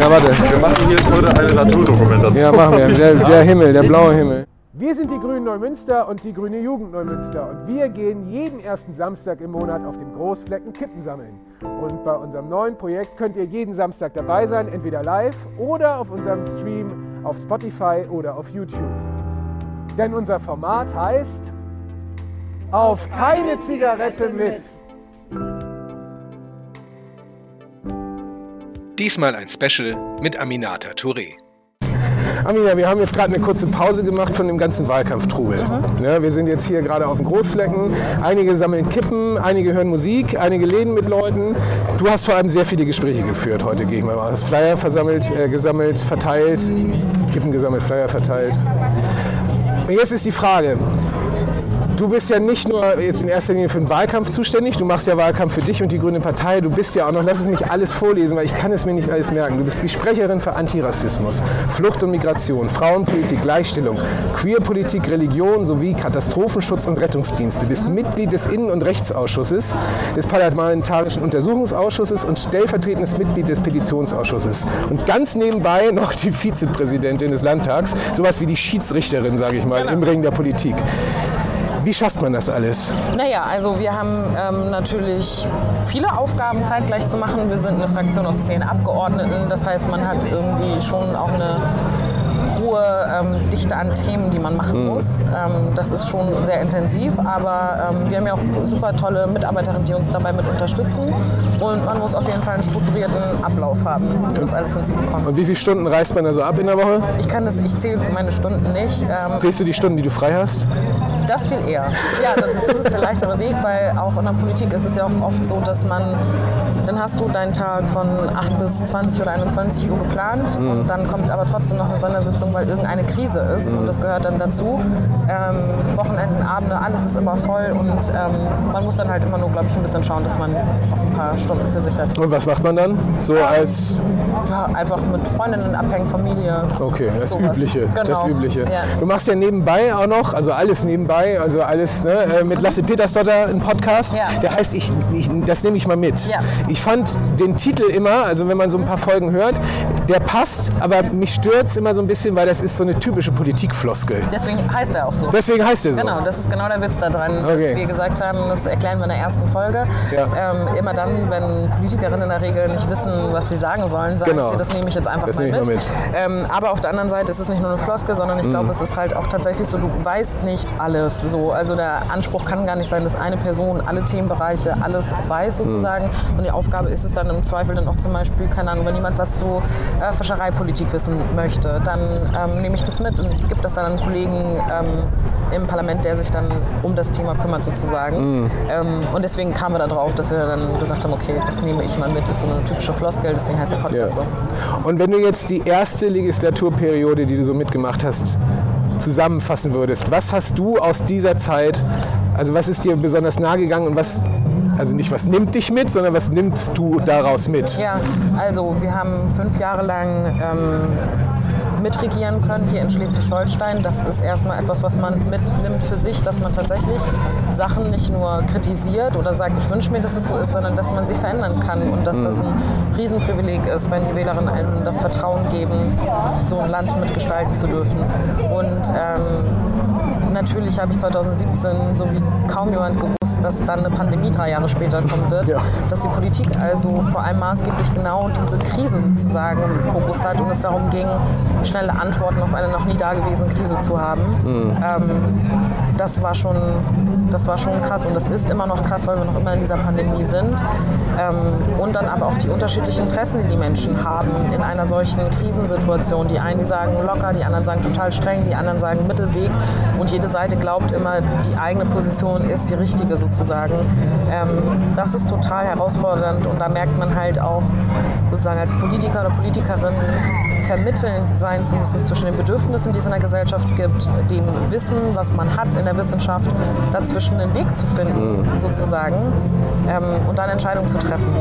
Ja, warte. Wir machen hier jetzt heute eine Naturdokumentation. Ja, machen wir. Der, der Himmel, der blaue Himmel. Wir sind die Grünen Neumünster und die Grüne Jugend Neumünster und wir gehen jeden ersten Samstag im Monat auf dem Großflecken Kippen sammeln. Und bei unserem neuen Projekt könnt ihr jeden Samstag dabei sein, entweder live oder auf unserem Stream auf Spotify oder auf YouTube. Denn unser Format heißt Auf keine Zigarette mit. Diesmal ein Special mit Aminata Touré. Amina, wir haben jetzt gerade eine kurze Pause gemacht von dem ganzen Wahlkampftrubel. Ja, wir sind jetzt hier gerade auf dem Großflecken. Einige sammeln Kippen, einige hören Musik, einige reden mit Leuten. Du hast vor allem sehr viele Gespräche geführt heute, gehe ich mal. Du hast Flyer versammelt, äh, gesammelt, verteilt, Kippen gesammelt, Flyer verteilt. Und jetzt ist die Frage, du bist ja nicht nur jetzt in erster Linie für den Wahlkampf zuständig, du machst ja Wahlkampf für dich und die Grüne Partei, du bist ja auch noch, lass es mich alles vorlesen, weil ich kann es mir nicht alles merken. Du bist die Sprecherin für Antirassismus, Flucht und Migration, Frauenpolitik, Gleichstellung, Queerpolitik, Religion sowie Katastrophenschutz und Rettungsdienste. Du bist Mitglied des Innen- und Rechtsausschusses, des Parlamentarischen Untersuchungsausschusses und stellvertretendes Mitglied des Petitionsausschusses. Und ganz nebenbei noch die Vizepräsidentin des Landtags, sowas wie die Schiedsrichterin, sage ich mal, im Ring der Politik. Wie schafft man das alles? Naja, also wir haben ähm, natürlich viele Aufgaben zeitgleich zu machen. Wir sind eine Fraktion aus zehn Abgeordneten. Das heißt, man hat irgendwie schon auch eine hohe ähm, Dichte an Themen, die man machen muss. Ähm, das ist schon sehr intensiv, aber ähm, wir haben ja auch super tolle Mitarbeiterinnen, die uns dabei mit unterstützen. Und man muss auf jeden Fall einen strukturierten Ablauf haben, um das alles hinzubekommen. Und wie viele Stunden reist man da so ab in der Woche? Ich kann das, ich zähle meine Stunden nicht. Ähm, Zählst du die Stunden, die du frei hast? Das viel eher. Ja, das, ist- das ist der leichtere Weg, weil auch in der Politik ist es ja auch oft so, dass man, dann hast du deinen Tag von 8 bis 20 oder 21 Uhr geplant und dann kommt aber trotzdem noch eine Sondersitzung, weil irgendeine Krise ist und das gehört dann dazu. Ähm, Wochenenden, Abende, alles ist immer voll und ähm, man muss dann halt immer nur, glaube ich, ein bisschen schauen, dass man auch ein paar Stunden für sich hat. Und was macht man dann? So als, Ja, einfach mit Freundinnen abhängen, Familie. okay, das Sowas. Übliche. Das Genau. Übliche. Ja. Du machst ja nebenbei auch noch, also alles nebenbei, also alles ne, äh, mit Lasse Petersdotter einen Podcast. Ja. Der heißt, ich, ich, das nehme ich mal mit. Ja. Ich fand den Titel immer, also wenn man so ein paar Folgen hört, der passt, aber mich stört es immer so ein bisschen, weil das ist so eine typische Politikfloskel. Deswegen heißt er auch so. Deswegen heißt der so. Genau, das ist genau der Witz da dran. Okay. Dass wir gesagt haben, das erklären wir in der ersten Folge. Ja. Ähm, immer dann, wenn Politikerinnen in der Regel nicht wissen, was sie sagen sollen, sagen Genau. sie, das nehme ich jetzt einfach Das mal mit. mal Ähm, aber auf der anderen Seite ist es nicht nur eine Floskel, sondern ich Mhm. glaube, es ist halt auch tatsächlich so, du weißt nicht alles. So. Also der Anspruch kann gar nicht sein, dass eine Person alle Themenbereiche, alles weiß Mhm. sozusagen. Sondern die Aufgabe ist es dann im Zweifel dann auch zum Beispiel, keine Ahnung, wenn jemand was zu äh, Fischereipolitik wissen möchte, dann ähm, nehme ich das mit und gebe das dann an einen Kollegen ähm, im Parlament, der sich dann um das Thema kümmert sozusagen. Mhm. Ähm, und deswegen kamen wir da drauf, dass wir dann gesagt haben, okay, das nehme ich mal mit, das ist so eine typische Floskel, deswegen heißt der Podcast Ja. so. Und wenn du jetzt die erste Legislaturperiode, die du so mitgemacht hast, zusammenfassen würdest, was hast du aus dieser Zeit, also was ist dir besonders nahe gegangen und was, also nicht was nimmt dich mit, sondern was nimmst du daraus mit? Ja, also wir haben fünf Jahre lang ähm, mitregieren können hier in Schleswig-Holstein. Das ist erstmal etwas, was man mitnimmt für sich, dass man tatsächlich Sachen nicht nur kritisiert oder sagt, ich wünsche mir, dass es so ist, sondern dass man sie verändern kann und dass das ein Riesenprivileg ist, wenn die Wählerinnen einem das Vertrauen geben, so ein Land mitgestalten zu dürfen. Und ähm, natürlich habe ich 2017, so wie kaum jemand gewusst, dass dann eine Pandemie drei Jahre später kommen wird, Ja. dass die Politik also vor allem maßgeblich genau diese Krise sozusagen im Fokus hat und es darum ging, schnelle Antworten auf eine noch nie dagewesene Krise zu haben. Ähm, das, war schon, das war schon krass und das ist immer noch krass, weil wir noch immer in dieser Pandemie sind. Ähm, und dann aber auch die unterschiedlichen Interessen, die die Menschen haben in einer solchen Krisensituation. Die einen, die sagen locker, die anderen sagen total streng, die anderen sagen Mittelweg und jede Seite glaubt immer, die eigene Position ist die richtige sozusagen. Ähm, das ist total herausfordernd und da merkt man halt auch sozusagen als Politiker oder Politikerin vermittelnd sein zu müssen zwischen den Bedürfnissen, die es in der Gesellschaft gibt, dem Wissen, was man hat in der Wissenschaft, dazwischen einen Weg zu finden sozusagen ähm, und dann Entscheidungen zu treffen.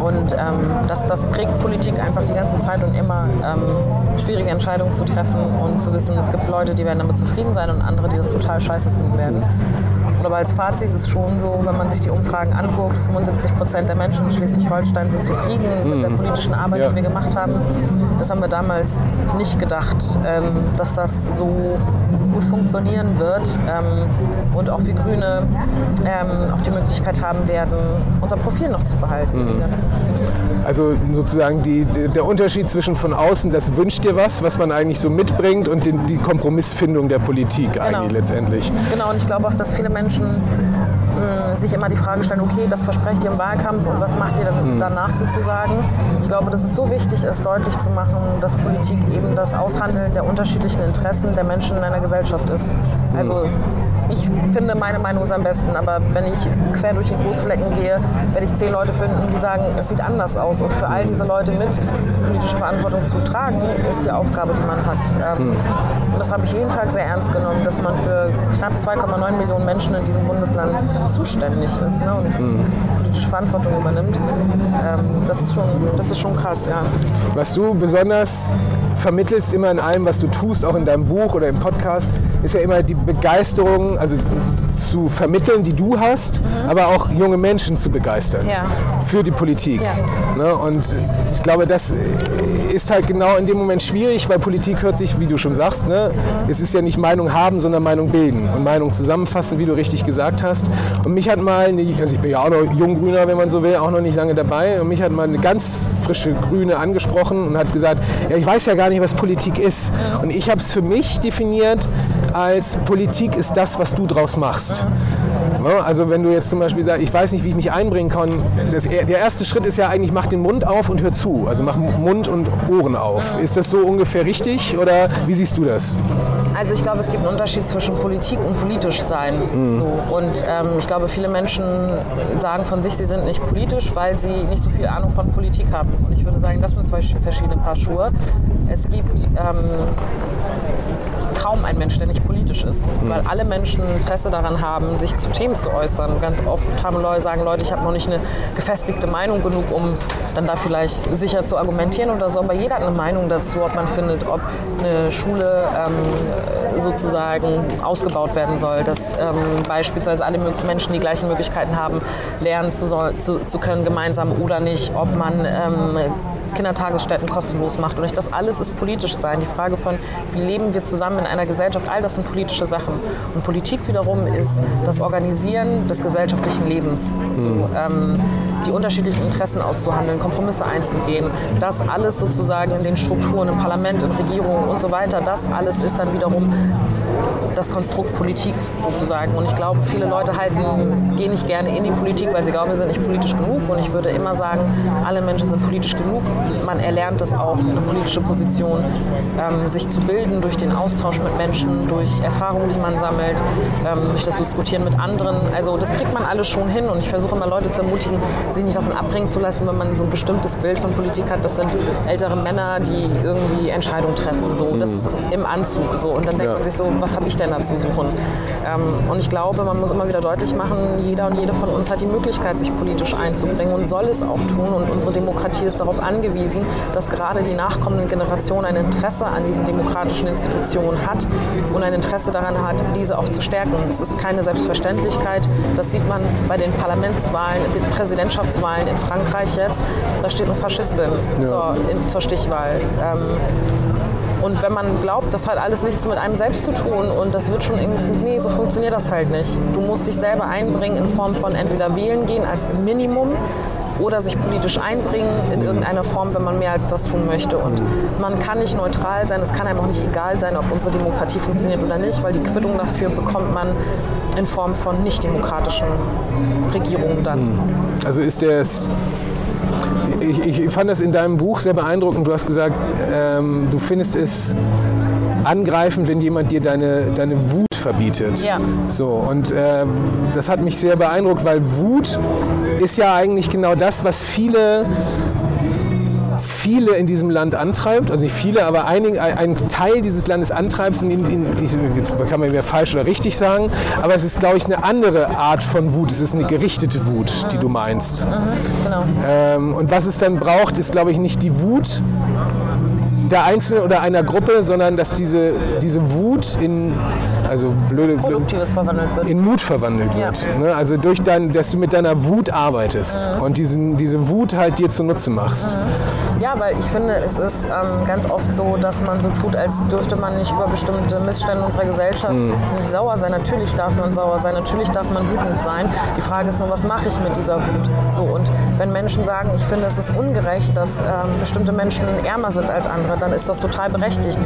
Und ähm, das, das prägt Politik einfach die ganze Zeit und immer ähm, schwierige Entscheidungen zu treffen und zu wissen, es gibt Leute, die werden damit zufrieden sein und andere, die das total scheiße finden werden. Aber als Fazit ist schon so, wenn man sich die Umfragen anguckt, 75 Prozent der Menschen in Schleswig-Holstein sind zufrieden mit der politischen Arbeit, Ja. die wir gemacht haben. Das haben wir damals nicht gedacht, ähm, dass das so gut funktionieren wird ähm, und auch wir Grüne ähm, auch die Möglichkeit haben werden, unser Profil noch zu behalten. Ganzen. Also sozusagen die, der Unterschied zwischen von außen, das wünscht dir was, was man eigentlich so mitbringt und den, die Kompromissfindung der Politik eigentlich letztendlich. Genau, und ich glaube auch, dass viele Menschen mh, sich immer die Frage stellen, okay, das versprecht ihr im Wahlkampf und was macht ihr dann danach sozusagen? Ich glaube, dass es so wichtig ist, deutlich zu machen, dass Politik eben das Aushandeln der unterschiedlichen Interessen der Menschen in einer Gesellschaft ist. Also ich finde, meine Meinung ist am besten, aber wenn ich quer durch die Großflecken gehe, werde ich zehn Leute finden, die sagen, es sieht anders aus. Und für all diese Leute mit politische Verantwortung zu tragen, ist die Aufgabe, die man hat. Ähm, Und das habe ich jeden Tag sehr ernst genommen, dass man für knapp 2,9 Millionen Menschen in diesem Bundesland zuständig ist ne, und politische Verantwortung übernimmt. Ähm, das, ist schon, das ist schon krass, ja. Was du besonders vermittelst immer in allem, was du tust, auch in deinem Buch oder im Podcast, ist ja immer die Begeisterung, also zu vermitteln, die du hast, aber auch junge Menschen zu begeistern Ja. für die Politik. Ja. Ne? Und ich glaube, das ist halt genau in dem Moment schwierig, weil Politik hört sich, wie du schon sagst, ne? es ist ja nicht Meinung haben, sondern Meinung bilden und Meinung zusammenfassen, wie du richtig gesagt hast. Und mich hat mal, eine, also ich bin ja auch noch Junggrüner, wenn man so will, auch noch nicht lange dabei, und mich hat mal eine ganz frische Grüne angesprochen und hat gesagt, ja, ich weiß ja gar nicht, was Politik ist. Und ich habe es für mich definiert als Politik ist das, was du draus machst. Also wenn du jetzt zum Beispiel sagst, ich weiß nicht, wie ich mich einbringen kann, das, der erste Schritt ist ja eigentlich, mach den Mund auf und hör zu. Also mach Mund und Ohren auf. Ist das so ungefähr richtig oder wie siehst du das? Also ich glaube, es gibt einen Unterschied zwischen Politik und politisch sein. So. Und ähm, ich glaube, viele Menschen sagen von sich, sie sind nicht politisch, weil sie nicht so viel Ahnung von Politik haben. Und ich würde sagen, das sind zwei verschiedene Paar Schuhe. Es gibt ähm, kaum ein Mensch, der nicht politisch ist, weil alle Menschen Interesse daran haben, sich zu Themen zu äußern. Ganz oft haben Leute sagen Leute, ich habe noch nicht eine gefestigte Meinung genug, um dann da vielleicht sicher zu argumentieren oder so. Aber jeder hat eine Meinung dazu, ob man findet, ob eine Schule ähm, sozusagen ausgebaut werden soll, dass ähm, beispielsweise alle Menschen die gleichen Möglichkeiten haben, lernen zu, zu, zu können gemeinsam oder nicht, ob man ähm, Kindertagesstätten kostenlos macht. Und das alles ist politisch sein. Die Frage von, wie leben wir zusammen in einer Gesellschaft, all das sind politische Sachen. Und Politik wiederum ist das Organisieren des gesellschaftlichen Lebens. So, ähm, die unterschiedlichen Interessen auszuhandeln, Kompromisse einzugehen. Das alles sozusagen in den Strukturen, im Parlament, in Regierungen und so weiter, das alles ist dann wiederum das Konstrukt Politik sozusagen. Und ich glaube, viele Leute halten, gehen nicht gerne in die Politik, weil sie glauben, sie sind nicht politisch genug. Und ich würde immer sagen, alle Menschen sind politisch genug. Man erlernt es auch, eine politische Position, ähm, sich zu bilden durch den Austausch mit Menschen, durch Erfahrungen, die man sammelt, ähm, durch das Diskutieren mit anderen. Also das kriegt man alles schon hin. Und ich versuche immer Leute zu ermutigen, sich nicht davon abbringen zu lassen, wenn man so ein bestimmtes Bild von Politik hat. Das sind ältere Männer, die irgendwie Entscheidungen treffen, so das im Anzug. So. Und dann denkt Ja. man sich so, was habe ich denn da zu suchen? Ähm, und ich glaube, man muss immer wieder deutlich machen, jeder und jede von uns hat die Möglichkeit, sich politisch einzubringen und soll es auch tun. Und unsere Demokratie ist darauf angewiesen, dass gerade die nachkommenden Generationen ein Interesse an diesen demokratischen Institutionen hat und ein Interesse daran hat, diese auch zu stärken. Das ist keine Selbstverständlichkeit. Das sieht man bei den Parlamentswahlen, den Präsidentschaftswahlen in Frankreich jetzt. Da steht eine Faschistin zur, in, zur Stichwahl. Ähm, und wenn man glaubt, das hat alles nichts mit einem selbst zu tun und das wird schon irgendwie, nee, so funktioniert das halt nicht. Du musst dich selber einbringen in Form von entweder wählen gehen als Minimum oder sich politisch einbringen in irgendeiner Form, wenn man mehr als das tun möchte. Und man kann nicht neutral sein, es kann einem auch nicht egal sein, ob unsere Demokratie funktioniert oder nicht, weil die Quittung dafür bekommt man in Form von nicht-demokratischen Regierungen dann. Also ist der ich, ich fand das in deinem Buch sehr beeindruckend. Du hast gesagt, ähm, du findest es angreifend, wenn jemand dir deine, deine Wut verbietet. Ja. So, und ähm, das hat mich sehr beeindruckt, weil Wut ist ja eigentlich genau das, was viele viele in diesem Land antreibt, also nicht viele, aber ein, ein Teil dieses Landes antreibt, und in, in, in, kann man mir falsch oder richtig sagen, aber es ist, glaube ich, eine andere Art von Wut. Es ist eine gerichtete Wut, die du meinst. Mhm, genau. Ähm, und was es dann braucht, ist, glaube ich, nicht die Wut der Einzelnen oder einer Gruppe, sondern dass diese, diese Wut in also blöde, Produktives verwandelt wird. in Mut verwandelt Ja. wird. Ne? Also durch dein, dass du mit deiner Wut arbeitest und diesen, diese Wut halt dir zunutze machst. Ja, weil ich finde, es ist ähm, ganz oft so, dass man so tut, als dürfte man nicht über bestimmte Missstände unserer Gesellschaft nicht sauer sein. Natürlich darf man sauer sein, natürlich darf man wütend sein. Die Frage ist nur, was mache ich mit dieser Wut? So, und wenn Menschen sagen, ich finde, es ist ungerecht, dass ähm, bestimmte Menschen ärmer sind als andere, dann ist das total berechtigt.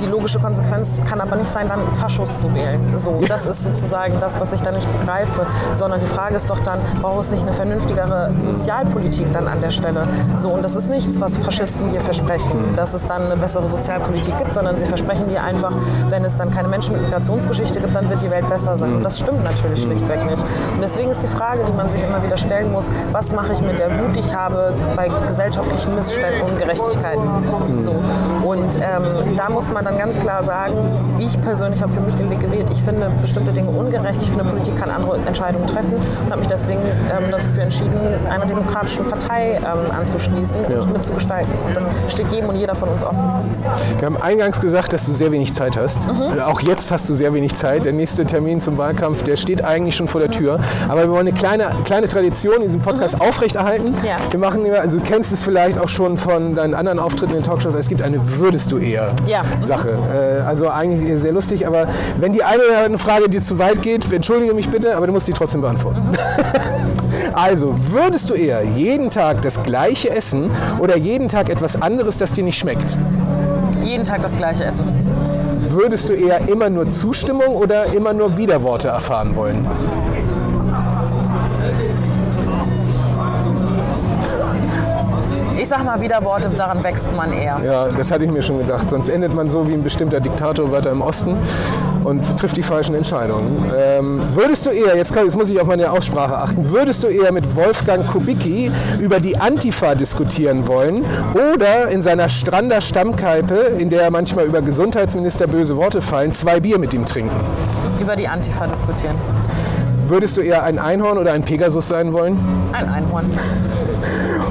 Die logische Konsequenz kann aber nicht sein, dann Faschos zu wählen. So, das ist sozusagen das, was ich da nicht begreife. Sondern die Frage ist doch dann, braucht es nicht eine vernünftigere Sozialpolitik dann an der Stelle? So, und das ist nichts, was Faschisten dir versprechen, dass es dann eine bessere Sozialpolitik gibt, sondern sie versprechen dir einfach, wenn es dann keine Menschen mit Migrationsgeschichte gibt, dann wird die Welt besser sein. Und das stimmt natürlich schlichtweg nicht. Und deswegen ist die Frage, die man sich immer wieder stellen muss, was mache ich mit der Wut, die ich habe bei gesellschaftlichen Missständen und Gerechtigkeiten? So. Und ähm, da muss man dann ganz klar sagen, ich persönlich habe für mich den Weg gewählt. Ich finde bestimmte Dinge ungerecht. Ich finde, Politik kann andere Entscheidungen treffen und habe mich deswegen ähm, dafür entschieden, einer demokratischen Partei ähm, anzuschließen und mitzugestalten. Und das steht jedem und jeder von uns offen. Wir haben eingangs gesagt, dass du sehr wenig Zeit hast. Mhm. Auch jetzt hast du sehr wenig Zeit. Der nächste Termin zum Wahlkampf, der steht eigentlich schon vor der Tür. Aber wir wollen eine kleine, kleine Tradition in diesem Podcast aufrechterhalten. Mhm. Ja. Wir machen immer, also du kennst es vielleicht auch schon von deinen anderen Auftritten in den Talkshows, es gibt eine Würdest du eher Ja. Sache. Äh, also eigentlich sehr lustig, aber wenn die eine oder andere Frage dir zu weit geht, entschuldige mich bitte, aber du musst die trotzdem beantworten. Also, würdest du eher jeden Tag das gleiche essen oder jeden Tag etwas anderes, das dir nicht schmeckt? Jeden Tag das gleiche essen. Würdest du eher immer nur Zustimmung oder immer nur Widerworte erfahren wollen? Ich sag mal wieder Worte, daran wächst man eher. Ja, das hatte ich mir schon gedacht. Sonst endet man so wie ein bestimmter Diktator weiter im Osten und trifft die falschen Entscheidungen. Ähm, würdest du eher, jetzt, kann, jetzt muss ich auf meine Aussprache achten, würdest du eher mit Wolfgang Kubicki über die Antifa diskutieren wollen oder in seiner Strander Stammkeipe, in der manchmal über Gesundheitsminister böse Worte fallen, zwei Bier mit ihm trinken? Über die Antifa diskutieren. Würdest du eher ein Einhorn oder ein Pegasus sein wollen? Ein Einhorn.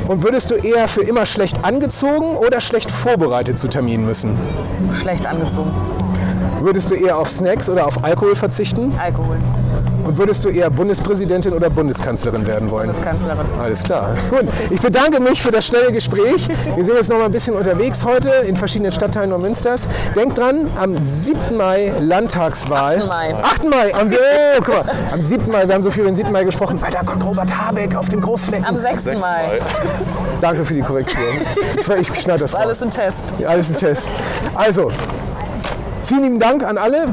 Und würdest du eher für immer schlecht angezogen oder schlecht vorbereitet zu Terminen müssen? Schlecht angezogen. Würdest du eher auf Snacks oder auf Alkohol verzichten? Alkohol. Und würdest du eher Bundespräsidentin oder Bundeskanzlerin werden wollen? Bundeskanzlerin. Alles klar. Gut. Ich bedanke mich für das schnelle Gespräch. Wir sind jetzt noch mal ein bisschen unterwegs heute in verschiedenen Stadtteilen Neumünsters. Denkt dran, am 7. Mai Landtagswahl. 8. Mai. 8. Mai. Am, oh, guck mal, am 7. Mai, wir haben so viel über den 7. Mai gesprochen, weil da kommt Robert Habeck auf dem Großflecken. Am 6. Mai. Danke für die Korrektur. Ich, ich schneide das raus. Alles ein Test. Alles ein Test. Also, vielen lieben Dank an alle.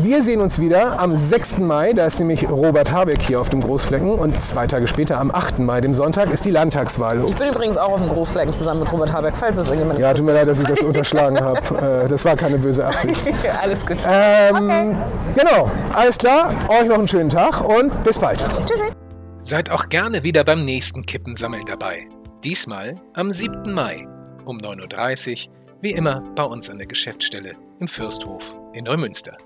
Wir sehen uns wieder am 6. Mai. Da ist nämlich Robert Habeck hier auf dem Großflecken. Und zwei Tage später, am 8. Mai, dem Sonntag, ist die Landtagswahl. Ich bin übrigens auch auf dem Großflecken zusammen mit Robert Habeck, falls es irgendjemand Ja, tut mir leid, dass ich das unterschlagen habe. Äh, Das war keine böse Absicht. Alles gut. Ähm, Genau, alles klar. Euch noch einen schönen Tag und bis bald. Tschüssi. Seid auch gerne wieder beim nächsten Kippensammeln dabei. Diesmal am 7. Mai um 9.30 Uhr, wie immer bei uns an der Geschäftsstelle im Fürsthof in Neumünster.